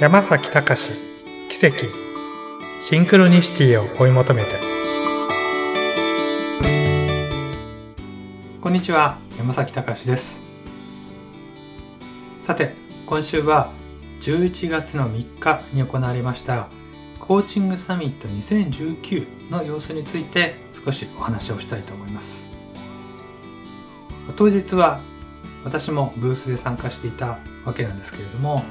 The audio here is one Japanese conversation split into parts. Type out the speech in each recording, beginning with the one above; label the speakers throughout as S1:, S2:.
S1: 山崎隆奇跡シンクロニシティを追い求めて。こんにちは山崎隆です。さて今週は11月の3日に行われましたコーチングサミット2019の様子について少しお話をしたいと思います。当日は私もブースで参加していたわけなんですけれども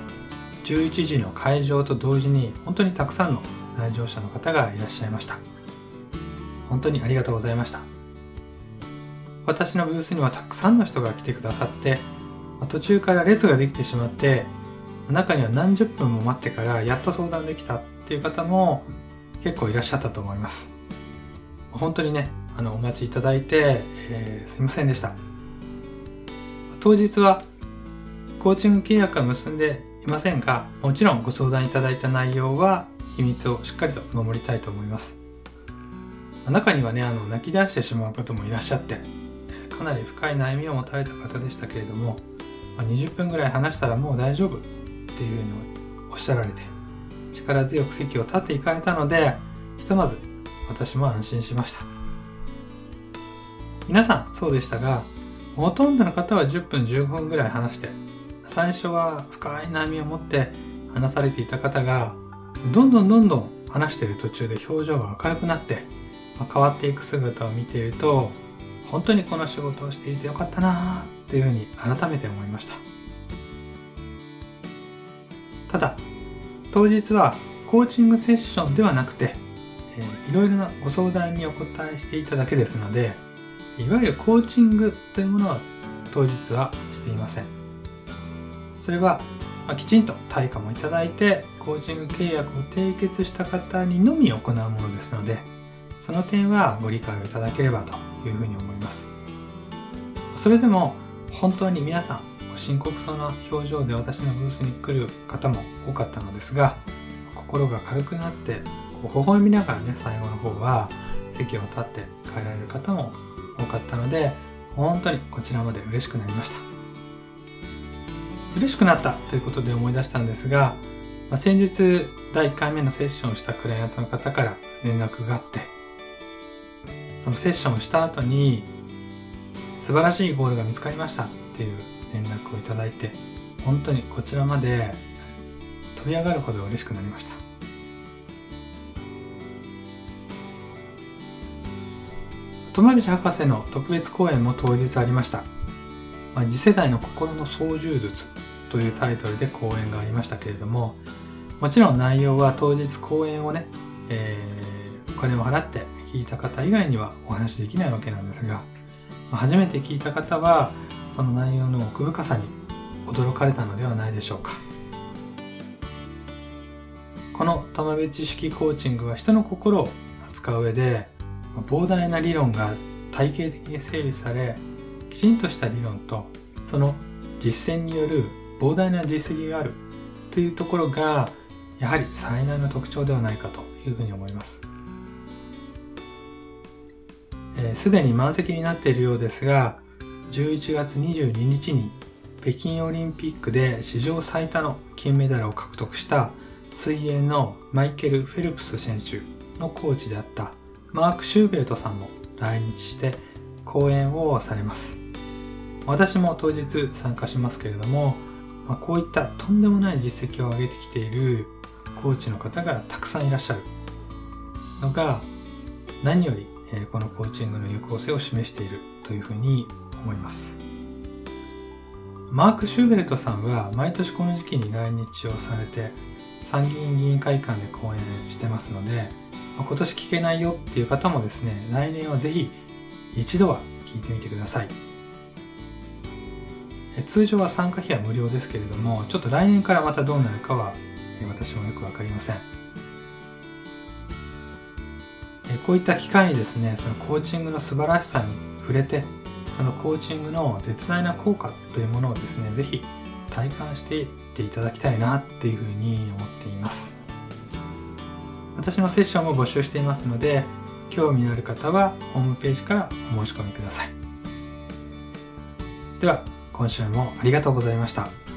S1: 11時の会場と同時に本当にたくさんの来場者の方がいらっしゃいました。本当にありがとうございました。私のブースにはたくさんの人が来てくださって途中から列ができてしまって中には何十分も待ってからやっと相談できたっていう方も結構いらっしゃったと思います。本当にねあのお待ちいただいて、えー、すいませんでした。当日はコーチング契約は結んでいませんが、もちろんご相談いただいた内容は秘密をしっかりと守りたいと思います。中にはね、あの、泣き出してしまう方もいらっしゃって、かなり深い悩みを持たれた方でしたけれども、20分ぐらい話したらもう大丈夫っていうふうにおっしゃられて、力強く席を立っていかれたので、ひとまず私も安心しました。皆さんそうでしたが、ほとんどの方は10分15分ぐらい話して最初は深い悩みを持って話されていた方がどんどんどんどん話している途中で表情が明るくなって、まあ、変わっていく姿を見ていると本当にこの仕事をしていてよかったなっていうふうに改めて思いました。ただ当日はコーチングセッションではなくて、えー、いろいろなご相談にお答えしていただけですのでいわゆるコーチングというものは当日はしていません。それは、きちんと対価もいただいてコーチング契約を締結した方にのみ行うものですのでその点はご理解をいただければというふうに思います。それでも本当に皆さん深刻そうな表情で私のブースに来る方も多かったのですが心が軽くなってこう微笑みながらね最後の方は席を立って帰られる方も多かったので本当にこちらまで嬉しくなりました。嬉しくなったということで思い出したんですが、まあ、先日第1回目のセッションをしたクライアントの方から連絡があって、そのセッションをした後に素晴らしいゴールが見つかりましたっていう連絡をいただいて、本当にこちらまで飛び上がるほど嬉しくなりました。友道博士の特別講演も当日ありました。まあ、次世代の心の操縦術というタイトルで講演がありましたけれども、もちろん内容は当日講演をね、えー、お金を払って聞いた方以外にはお話できないわけなんですが、初めて聞いた方は、その内容の奥深さに驚かれたのではないでしょうか。この友部知識コーチングは人の心を扱う上で、膨大な理論が体系的に整理され、きちんとした理論とその実践による膨大な実績があるというところがやはり最大の特徴ではないかというふうに思います。すで、ー、に満席になっているようですが11月22日に北京オリンピックで史上最多の金メダルを獲得した水泳のマイケル・フェルプス選手のコーチであったマーク・シューベルトさんも来日して講演をされます。私も当日参加しますけれども、まあ、こういったとんでもない実績を上げてきているコーチの方がたくさんいらっしゃるのが何よりこのコーチングの有効性を示しているというふうに思います。マーク・シューベルトさんは毎年この時期に来日をされて参議院議員会館で講演してますので今年聞けないよっていう方もですね来年はぜひ一度は聞いてみてください。通常は参加費は無料ですけれどもちょっと来年からまたどうなるかは私もよく分かりません。こういった機会にですねそのコーチングの素晴らしさに触れてそのコーチングの絶大な効果というものをですね是非体感していっていただきたいなっていうふうに思っています。私のセッションも募集していますので興味のある方はホームページからお申し込みください。では今週もありがとうございました。